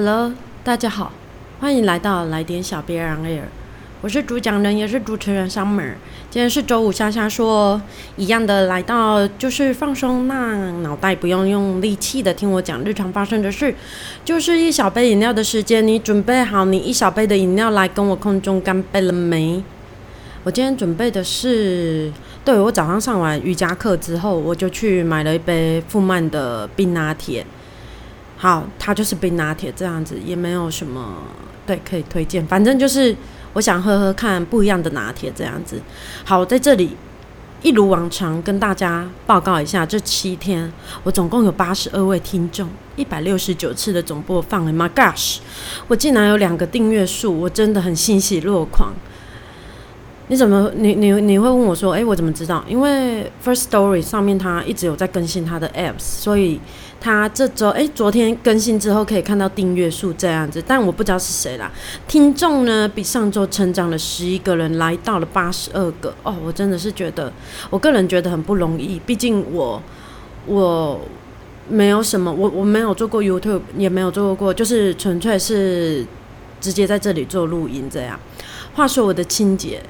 Hello，大家好，欢迎来到来点小别让 Air，我是主讲人也是主持人 Summer。今天是周五，瞎瞎说，一样的来到就是放松，那脑袋不用用力气的听我讲日常发生的事，就是一小杯饮料的时间，你准备好你一小杯的饮料来跟我空中干杯了没？我今天准备的是，对我早上上完瑜伽课之后，我就去买了一杯富曼的冰拿铁。好，它就是冰拿铁这样子，也没有什么对可以推荐，反正就是我想喝喝看不一样的拿铁这样子。好，在这里一如往常跟大家报告一下，这七天我总共有八十二位听众，一百六十九次的总播放。My gosh，我竟然有两个订阅数，我真的很欣喜若狂。你怎么你你你会问我说，哎，我怎么知道？因为 First Story 上面它一直有在更新它的 apps，所以它这周哎昨天更新之后可以看到订阅数这样子，但我不知道是谁啦。听众呢比上周成长了十一个人，来到了八十二个哦，我真的是觉得我个人觉得很不容易，毕竟我我没有什么，我我没有做过 YouTube，也没有做过，就是纯粹是直接在这里做录音这样。话说我的亲姐。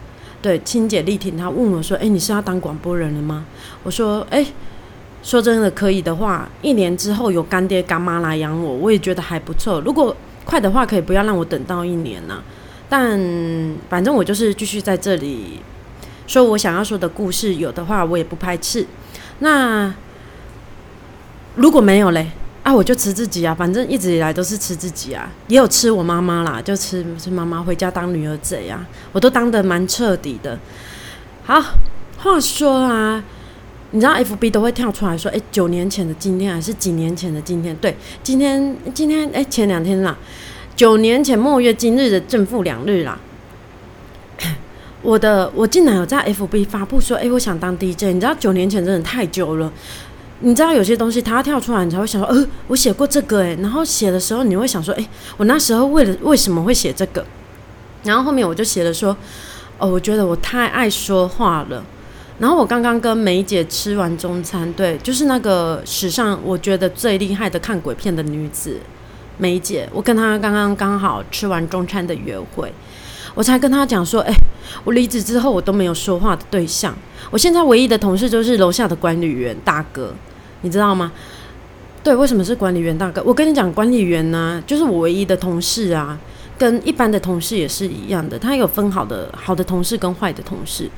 对，亲姐力挺，她问我说：“哎，你是要当广播人了吗？”我说：“哎，说真的，可以的话，一年之后有干爹干妈来养我，我也觉得还不错。如果快的话，可以不要让我等到一年呢。但反正我就是继续在这里说我想要说的故事，有的话我也不排斥。那如果没有嘞？”啊，我就吃自己啊，反正一直以来都是吃自己啊，也有吃我妈妈啦，就吃吃妈妈回家当女儿贼啊，我都当的蛮彻底的。好，话说啊，你知道 F B 都会跳出来说，哎，九年前的今天还是几年前的今天？对，今天今天哎，前两天啦，九年前末月今日的正负两日啦。我的我竟然有在 F B 发布说，哎，我想当 D J，你知道九年前真的太久了。你知道有些东西它跳出来，你才会想说，呃，我写过这个诶。然后写的时候你会想说，诶，我那时候为了为什么会写这个？然后后面我就写了说，哦，我觉得我太爱说话了。然后我刚刚跟梅姐吃完中餐，对，就是那个史上我觉得最厉害的看鬼片的女子梅姐，我跟她刚刚刚好吃完中餐的约会，我才跟他讲说，诶，我离职之后我都没有说话的对象，我现在唯一的同事就是楼下的管理员大哥。你知道吗？对，为什么是管理员大哥？我跟你讲，管理员呢，就是我唯一的同事啊，跟一般的同事也是一样的。他有分好的好的同事跟坏的同事。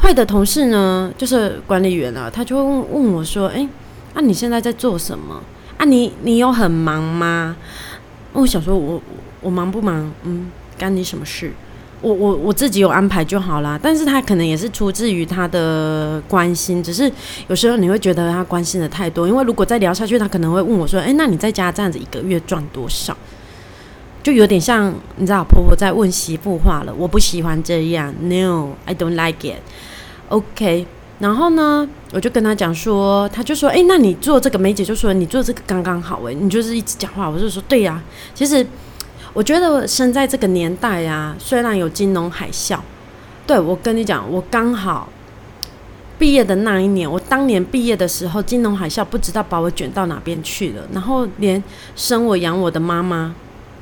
坏的同事呢，就是管理员啊，他就会问问我说：“哎，那你现在在做什么？啊，你你有很忙吗？”我想说，我我忙不忙？嗯，干你什么事？我我我自己有安排就好啦，但是他可能也是出自于他的关心，只是有时候你会觉得他关心的太多，因为如果再聊下去，他可能会问我说：“哎，那你在家这样子一个月赚多少？”就有点像你知道婆婆在问媳妇话了。我不喜欢这样，No，I don't like it。OK，然后呢，我就跟他讲说，他就说：“哎，那你做这个梅姐就说你做这个刚刚好，哎，你就是一直讲话。”我就说：“对呀，其实。”我觉得生在这个年代呀，虽然有金融海啸，对我跟你讲，我刚好毕业的那一年，我当年毕业的时候，金融海啸不知道把我卷到哪边去了。然后连生我养我的妈妈，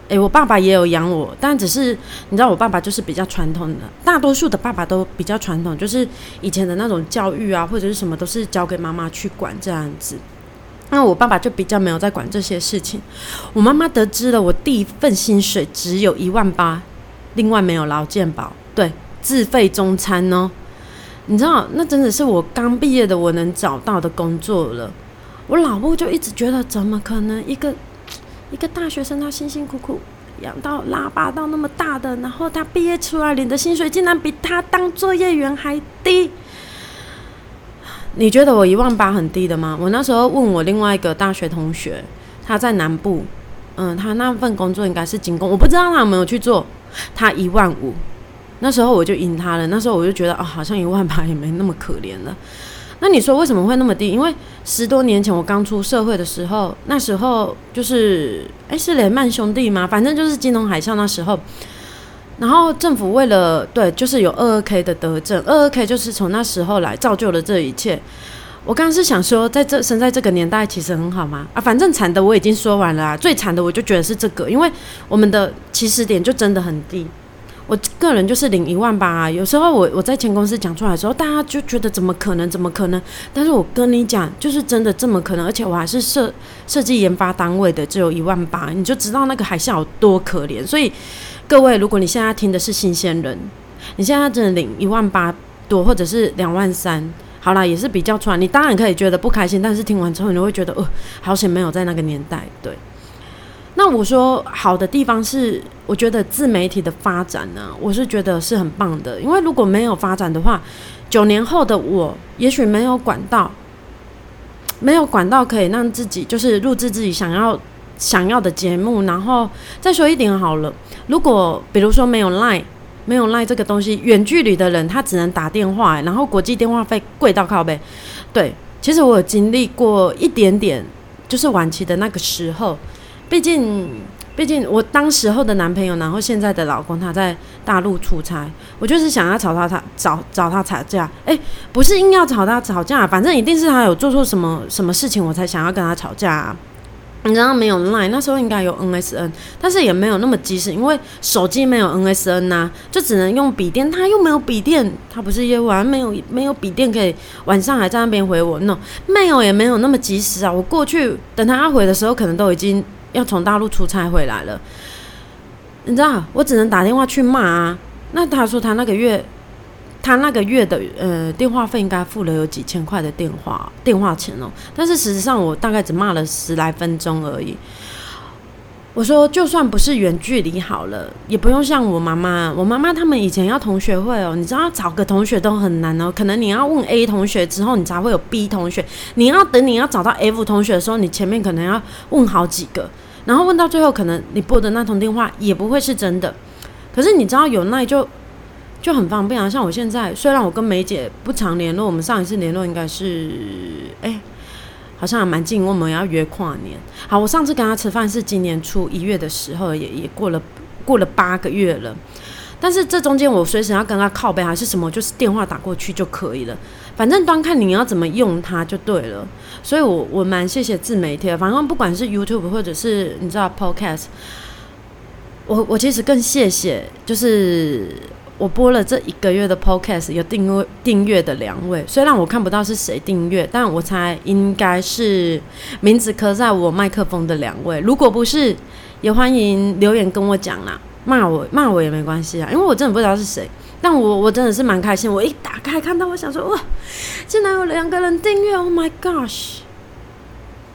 诶，我爸爸也有养我，但只是你知道，我爸爸就是比较传统的，大多数的爸爸都比较传统，就是以前的那种教育啊，或者是什么都是交给妈妈去管这样子。那我爸爸就比较没有在管这些事情。我妈妈得知了我第一份薪水只有一万八，另外没有劳健保，对，自费中餐哦。你知道，那真的是我刚毕业的我能找到的工作了。我老婆就一直觉得，怎么可能一个一个大学生他辛辛苦苦养到拉拔到那么大的，然后他毕业出来领的薪水竟然比他当作业员还低？你觉得我一万八很低的吗？我那时候问我另外一个大学同学，他在南部，嗯，他那份工作应该是精工，我不知道他有没有去做。他一万五，那时候我就赢他了。那时候我就觉得，哦，好像一万八也没那么可怜了。那你说为什么会那么低？因为十多年前我刚出社会的时候，那时候就是，哎，是雷曼兄弟吗？反正就是金融海啸那时候。然后政府为了对，就是有二二 K 的德政，二二 K 就是从那时候来造就了这一切。我刚刚是想说，在这生在这个年代其实很好嘛啊，反正惨的我已经说完了啊，最惨的我就觉得是这个，因为我们的起始点就真的很低。我个人就是领一万八，有时候我我在前公司讲出来的时候，大家就觉得怎么可能，怎么可能？但是我跟你讲，就是真的这么可能，而且我还是设设计研发单位的，只有一万八，你就知道那个海啸有多可怜。所以各位，如果你现在听的是新鲜人，你现在真的领一万八多，或者是两万三，好啦，也是比较出来，你当然可以觉得不开心，但是听完之后，你会觉得，哦，好险没有在那个年代，对。那我说好的地方是，我觉得自媒体的发展呢，我是觉得是很棒的。因为如果没有发展的话，九年后的我也许没有管道，没有管道可以让自己就是录制自己想要想要的节目。然后再说一点好了，如果比如说没有 Line，没有 Line 这个东西，远距离的人他只能打电话，然后国际电话费贵到靠背。对，其实我有经历过一点点，就是晚期的那个时候。毕竟，毕竟我当时候的男朋友，然后现在的老公，他在大陆出差，我就是想要吵他，他找找他吵架。哎，不是硬要吵他吵架，反正一定是他有做错什么什么事情，我才想要跟他吵架。你知道没有赖那时候应该有 NSN，但是也没有那么及时，因为手机没有 NSN 呐，就只能用笔电。他又没有笔电，他不是业务员，没有没有笔电可以晚上还在那边回我。no，没有也没有那么及时啊。我过去等他回的时候，可能都已经。要从大陆出差回来了，你知道，我只能打电话去骂啊。那他说他那个月，他那个月的呃电话费应该付了有几千块的电话电话钱哦。但是事实上我大概只骂了十来分钟而已。我说就算不是远距离好了，也不用像我妈妈，我妈妈他们以前要同学会哦，你知道找个同学都很难哦。可能你要问 A 同学之后，你才会有 B 同学。你要等你要找到 F 同学的时候，你前面可能要问好几个。然后问到最后，可能你拨的那通电话也不会是真的。可是你知道有那就就很方便啊。像我现在，虽然我跟梅姐不常联络，我们上一次联络应该是哎，好像还蛮近，我们要约跨年。好，我上次跟她吃饭是今年初一月的时候，也也过了过了八个月了。但是这中间我随时要跟她靠背还是什么，就是电话打过去就可以了。反正端看你要怎么用它就对了。所以我我蛮谢谢自媒体的，反正不管是 YouTube 或者是你知道 Podcast，我我其实更谢谢，就是我播了这一个月的 Podcast 有订阅订阅的两位，虽然我看不到是谁订阅，但我猜应该是名字刻在我麦克风的两位。如果不是，也欢迎留言跟我讲啦。骂我骂我也没关系啊，因为我真的不知道是谁，但我我真的是蛮开心。我一打开看到，我想说哇，竟然有两个人订阅，Oh my gosh！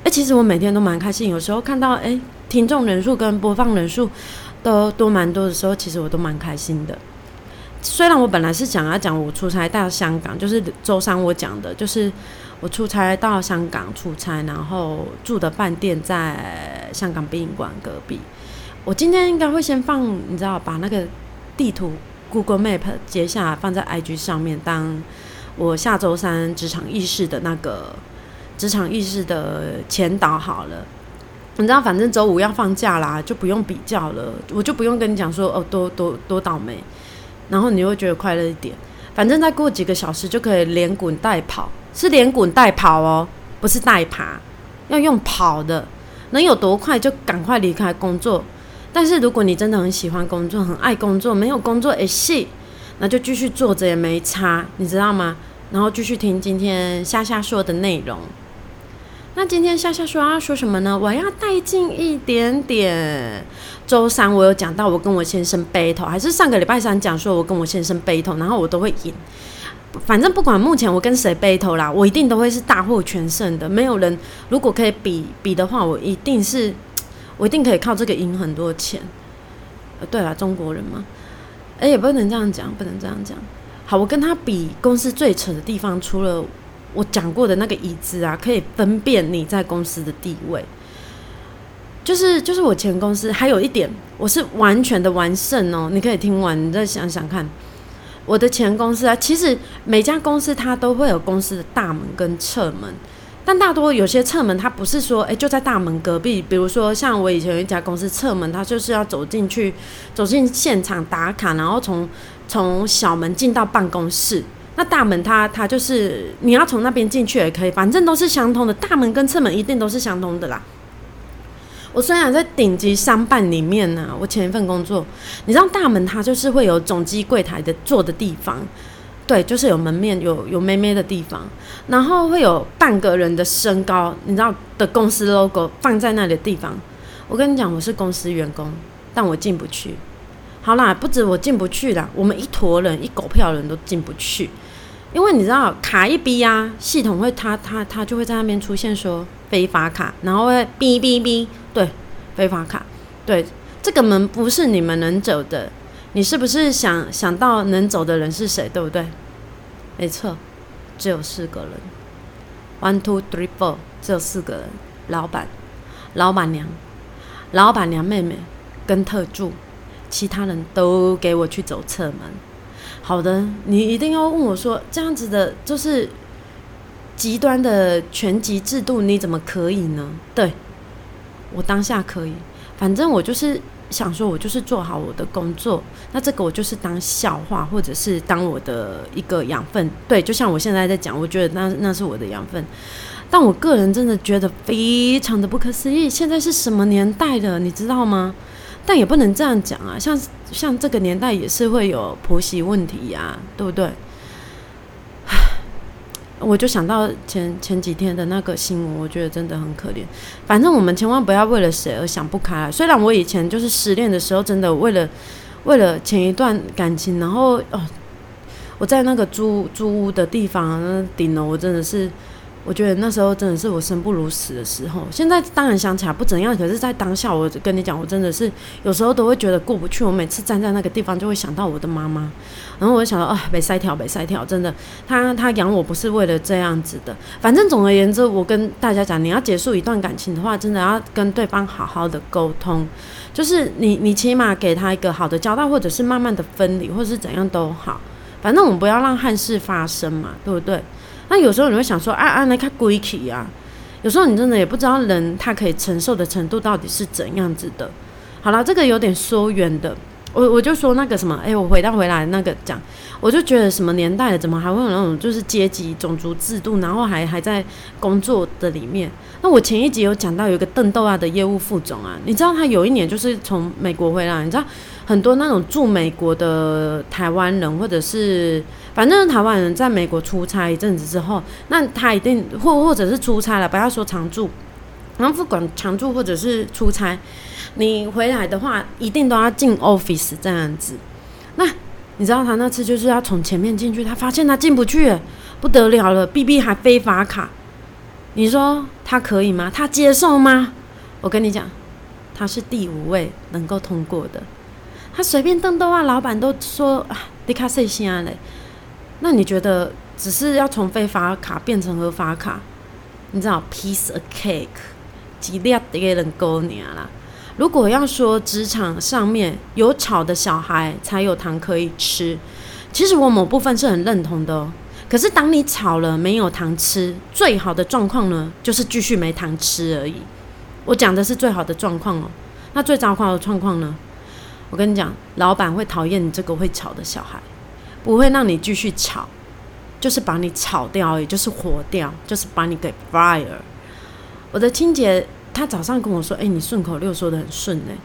哎，其实我每天都蛮开心，有时候看到哎听众人数跟播放人数都都蛮多的时候，其实我都蛮开心的。虽然我本来是想要讲我出差到香港，就是周三我讲的，就是我出差到香港出差，然后住的饭店在香港殡仪馆隔壁。我今天应该会先放，你知道，把那个地图 Google Map 接下来放在 IG 上面，当我下周三职场意识的那个职场意识的前导好了。你知道，反正周五要放假啦，就不用比较了，我就不用跟你讲说哦，多多多倒霉，然后你会觉得快乐一点。反正再过几个小时就可以连滚带跑，是连滚带跑哦，不是带爬，要用跑的，能有多快就赶快离开工作。但是如果你真的很喜欢工作，很爱工作，没有工作也戏，那就继续做着也没差，你知道吗？然后继续听今天夏夏说的内容。那今天夏夏说要说什么呢？我要带进一点点。周三我有讲到我跟我先生 battle，还是上个礼拜三讲说我跟我先生 battle，然后我都会赢。反正不管目前我跟谁 battle 啦，我一定都会是大获全胜的。没有人如果可以比比的话，我一定是。我一定可以靠这个赢很多钱。呃，对了，中国人嘛，哎，也不能这样讲，不能这样讲。好，我跟他比，公司最扯的地方，除了我讲过的那个椅子啊，可以分辨你在公司的地位。就是就是我前公司还有一点，我是完全的完胜哦。你可以听完，你再想想看，我的前公司啊，其实每家公司它都会有公司的大门跟侧门。但大多有些侧门，它不是说，哎，就在大门隔壁。比如说，像我以前有一家公司侧门，它就是要走进去，走进现场打卡，然后从从小门进到办公室，那大门它它就是你要从那边进去也可以，反正都是相通的，大门跟侧门一定都是相通的啦。我虽然在顶级商办里面呢，我前一份工作，你知道大门它就是会有总机柜台的坐的地方，对，就是有门面有有妹妹的地方，然后会有半个人的身高，你知道的公司 logo 放在那里的地方。我跟你讲，我是公司员工，但我进不去。好啦，不止我进不去啦，我们一坨人一狗票人都进不去，因为你知道卡一逼呀，系统会它它它就会在那边出现说非法卡，然后会哔哔哔。对，非法卡，对，这个门不是你们能走的。你是不是想想到能走的人是谁？对不对？没错，只有四个人，one two three four，只有四个人。老板、老板娘、老板娘妹妹跟特助，其他人都给我去走侧门。好的，你一定要问我说，这样子的就是极端的全级制度，你怎么可以呢？对。我当下可以，反正我就是想说，我就是做好我的工作。那这个我就是当笑话，或者是当我的一个养分。对，就像我现在在讲，我觉得那那是我的养分。但我个人真的觉得非常的不可思议。现在是什么年代了，你知道吗？但也不能这样讲啊，像像这个年代也是会有婆媳问题呀，对不对？我就想到前前几天的那个新闻，我觉得真的很可怜。反正我们千万不要为了谁而想不开。虽然我以前就是失恋的时候，真的为了为了前一段感情，然后哦，我在那个租租屋的地方顶楼，我真的是。我觉得那时候真的是我生不如死的时候。现在当然想起来不怎样，可是，在当下，我跟你讲，我真的是有时候都会觉得过不去。我每次站在那个地方，就会想到我的妈妈，然后我就想到啊，没塞条，没塞条，真的，他他养我不是为了这样子的。反正总而言之，我跟大家讲，你要结束一段感情的话，真的要跟对方好好的沟通，就是你你起码给他一个好的交代，或者是慢慢的分离，或者是怎样都好。反正我们不要让憾事发生嘛，对不对？那有时候你会想说，啊啊，那看鬼气啊！有时候你真的也不知道人他可以承受的程度到底是怎样子的。好了，这个有点说远的。我我就说那个什么，哎，我回到回来那个讲，我就觉得什么年代了，怎么还会有那种就是阶级种族制度，然后还还在工作的里面。那我前一集有讲到有一个邓豆啊的业务副总啊，你知道他有一年就是从美国回来，你知道很多那种住美国的台湾人或者是。反正台湾人在美国出差一阵子之后，那他一定或或者是出差了，不要说常住，然后不管常住或者是出差，你回来的话一定都要进 office 这样子。那你知道他那次就是要从前面进去，他发现他进不去，不得了了，B B 还非法卡，你说他可以吗？他接受吗？我跟你讲，他是第五位能够通过的，他随便瞪的话，老板都说啊，你卡谁先嘞？那你觉得只是要从非法卡变成合法卡，你知道 piece a cake，几粒给人勾你啦。如果要说职场上面有吵的小孩才有糖可以吃，其实我某部分是很认同的哦。可是当你吵了没有糖吃，最好的状况呢，就是继续没糖吃而已。我讲的是最好的状况哦。那最糟糕的状况呢？我跟你讲，老板会讨厌你这个会吵的小孩。不会让你继续吵，就是把你炒掉，也就是火掉，就是把你给 fire。我的清洁，他早上跟我说：“哎，你顺口溜说的很顺哎。”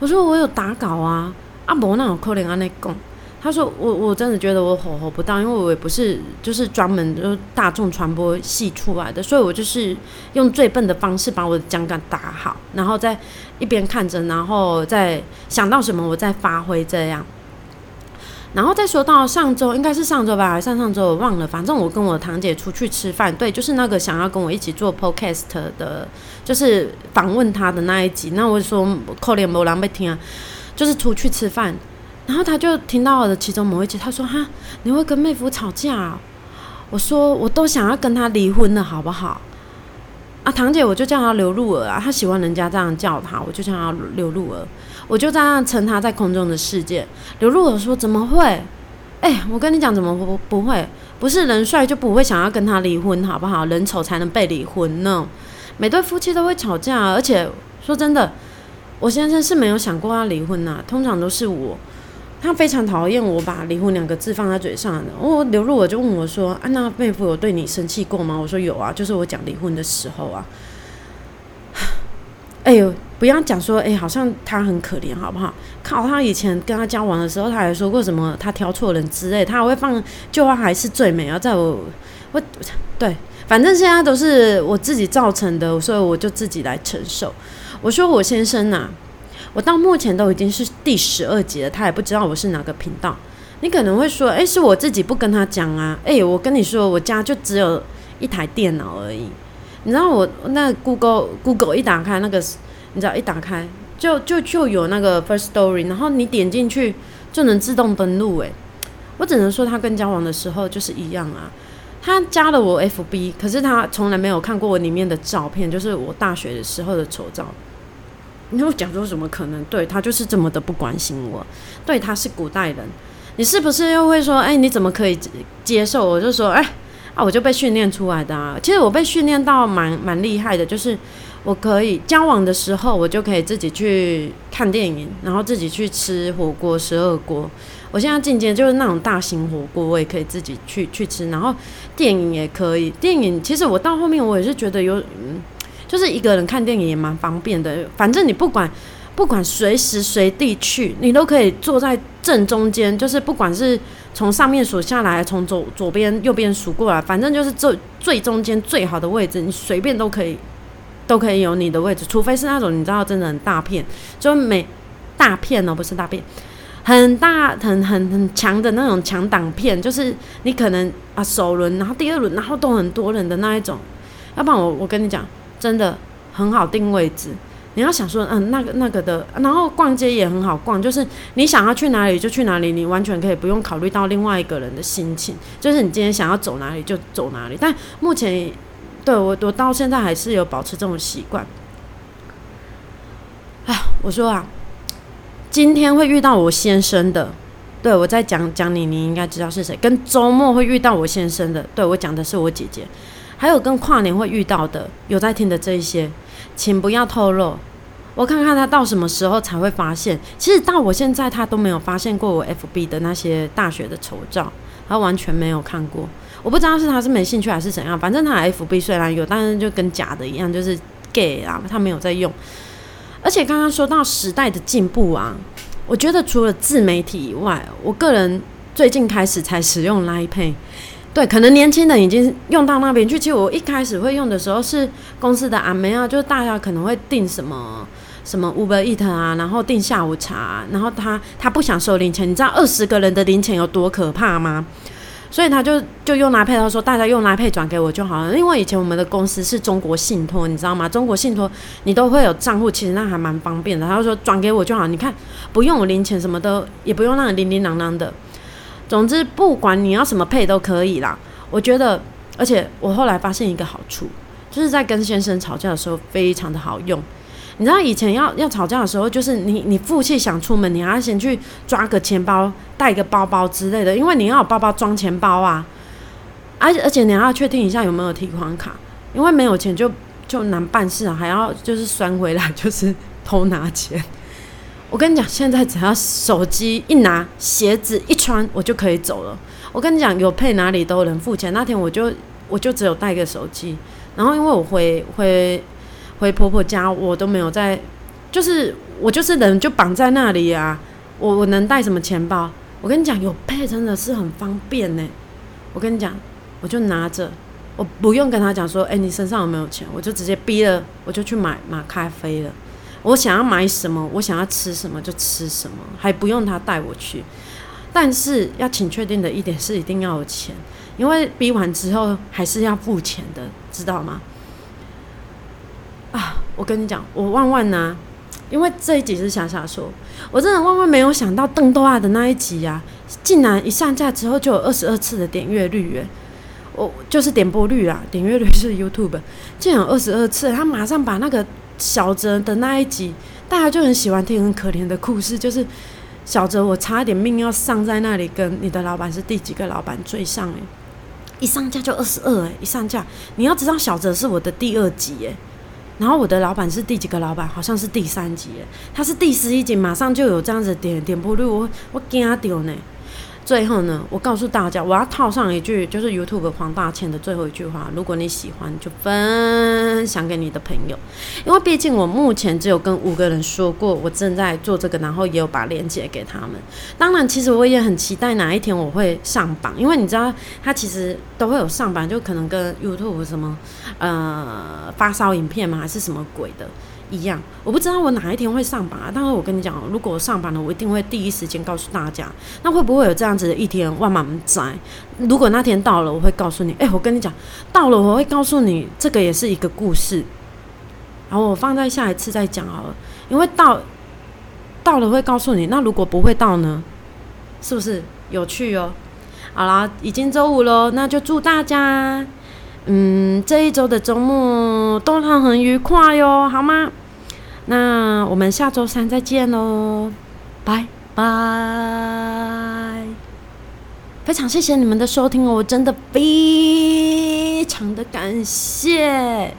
我说：“我有打稿啊，阿伯那我可怜阿内讲。”他说：“我我真的觉得我吼吼不到，因为我也不是就是专门就大众传播系出来的，所以我就是用最笨的方式把我的讲稿打好，然后再一边看着，然后再想到什么我再发挥这样。”然后再说到上周，应该是上周吧，上上周我忘了。反正我跟我堂姐出去吃饭，对，就是那个想要跟我一起做 podcast 的，就是访问他的那一集。那我说扣脸某狼被听啊，就是出去吃饭，然后他就听到我的其中某一集，他说哈，你会跟妹夫吵架？我说我都想要跟他离婚了，好不好？啊，堂姐，我就叫他刘露儿啊，他喜欢人家这样叫他，我就叫他刘露儿。我就这样称他在空中的世界。刘露儿说：“怎么会？哎，我跟你讲，怎么不不会？不是人帅就不会想要跟他离婚，好不好？人丑才能被离婚呢。每对夫妻都会吵架，而且说真的，我先生是没有想过要离婚呐。通常都是我，他非常讨厌我把离婚两个字放在嘴上的。我刘露我就问我说：“啊，那妹夫有对你生气过吗？”我说：“有啊，就是我讲离婚的时候啊。”哎呦，不要讲说，哎，好像他很可怜，好不好？靠，他以前跟他交往的时候，他还说过什么他挑错人之类，他还会放旧话还是最美啊，在我我对，反正现在都是我自己造成的，所以我就自己来承受。我说我先生呐，我到目前都已经是第十二集了，他也不知道我是哪个频道。你可能会说，哎，是我自己不跟他讲啊。哎，我跟你说，我家就只有一台电脑而已。你知道我那 Google Google 一打开那个，你知道一打开就就就有那个 First Story，然后你点进去就能自动登录。诶，我只能说他跟交往的时候就是一样啊。他加了我 FB，可是他从来没有看过我里面的照片，就是我大学的时候的丑照。你会讲说怎么可能？对他就是这么的不关心我。对他是古代人，你是不是又会说，哎，你怎么可以接受？我就说，哎。啊，我就被训练出来的啊！其实我被训练到蛮蛮厉害的，就是我可以交往的时候，我就可以自己去看电影，然后自己去吃火锅十二锅。我现在进阶就是那种大型火锅，我也可以自己去去吃，然后电影也可以。电影其实我到后面我也是觉得有，嗯，就是一个人看电影也蛮方便的。反正你不管。不管随时随地去，你都可以坐在正中间，就是不管是从上面数下来，从左左边、右边数过来，反正就是最最中间最好的位置，你随便都可以，都可以有你的位置。除非是那种你知道真的很大片，就每大片哦，不是大片，很大很很很强的那种强档片，就是你可能啊首轮，然后第二轮，然后都很多人的那一种。要不然我我跟你讲，真的很好定位置。你要想说，嗯，那个那个的，然后逛街也很好逛，就是你想要去哪里就去哪里，你完全可以不用考虑到另外一个人的心情，就是你今天想要走哪里就走哪里。但目前，对我我到现在还是有保持这种习惯。啊，我说啊，今天会遇到我先生的，对我在讲讲你，你应该知道是谁。跟周末会遇到我先生的，对我讲的是我姐姐，还有跟跨年会遇到的，有在听的这一些。请不要透露，我看看他到什么时候才会发现。其实到我现在，他都没有发现过我 FB 的那些大学的丑照，他完全没有看过。我不知道是他是没兴趣还是怎样，反正他 FB 虽然有，但是就跟假的一样，就是 gay 啊，他没有在用。而且刚刚说到时代的进步啊，我觉得除了自媒体以外，我个人最近开始才使用 Line Pay。对，可能年轻人已经用到那边去。其实我一开始会用的时候是公司的阿梅啊，就是大家可能会订什么什么 Uber Eat 啊，然后订下午茶，然后他他不想收零钱，你知道二十个人的零钱有多可怕吗？所以他就就用拉配，他说大家用拉配转给我就好了。因为以前我们的公司是中国信托，你知道吗？中国信托你都会有账户，其实那还蛮方便的。他就说转给我就好，你看不用我零钱什么的，也不用那零零啷啷的。总之，不管你要什么配都可以啦。我觉得，而且我后来发现一个好处，就是在跟先生吵架的时候非常的好用。你知道以前要要吵架的时候，就是你你负气想出门，你还要先去抓个钱包、带个包包之类的，因为你要有包包装钱包啊。而而且你要确定一下有没有提款卡，因为没有钱就就难办事啊，还要就是拴回来，就是偷拿钱。我跟你讲，现在只要手机一拿，鞋子一穿，我就可以走了。我跟你讲，有配哪里都能付钱。那天我就我就只有带个手机，然后因为我回回回婆婆家，我都没有在，就是我就是人就绑在那里啊。我我能带什么钱包？我跟你讲，有配真的是很方便呢。我跟你讲，我就拿着，我不用跟他讲说，哎，你身上有没有钱？我就直接逼了，我就去买买咖啡了。我想要买什么，我想要吃什么就吃什么，还不用他带我去。但是要请确定的一点是，一定要有钱，因为逼完之后还是要付钱的，知道吗？啊，我跟你讲，我万万呢，因为这一集是夏夏说，我真的万万没有想到邓多啊的那一集呀，竟然一上架之后就有二十二次的点阅率耶！我就是点播率啊，点阅率是 YouTube，竟然有二十二次，他马上把那个。小泽的那一集，大家就很喜欢听很可怜的故事，就是小泽我差一点命要丧在那里，跟你的老板是第几个老板追上诶，一上架就二十二诶，一上架你要知道小泽是我的第二集诶，然后我的老板是第几个老板？好像是第三集，他是第十一集，马上就有这样子点点播率，我我惊掉呢。最后呢，我告诉大家，我要套上一句，就是 YouTube 黄大千的最后一句话：如果你喜欢，就分享给你的朋友。因为毕竟我目前只有跟五个人说过，我正在做这个，然后也有把链接给他们。当然，其实我也很期待哪一天我会上榜，因为你知道，他其实都会有上榜，就可能跟 YouTube 什么呃发烧影片嘛，还是什么鬼的。一样，我不知道我哪一天会上榜啊！但是我跟你讲，如果我上榜了，我一定会第一时间告诉大家。那会不会有这样子的一天？万满载，如果那天到了，我会告诉你。哎，我跟你讲，到了我会告诉你，这个也是一个故事。然后我放在下一次再讲好了，因为到到了会告诉你。那如果不会到呢？是不是有趣哦？好啦，已经周五喽，那就祝大家，嗯，这一周的周末都很很愉快哟，好吗？那我们下周三再见喽，拜拜！非常谢谢你们的收听哦，我真的非常的感谢。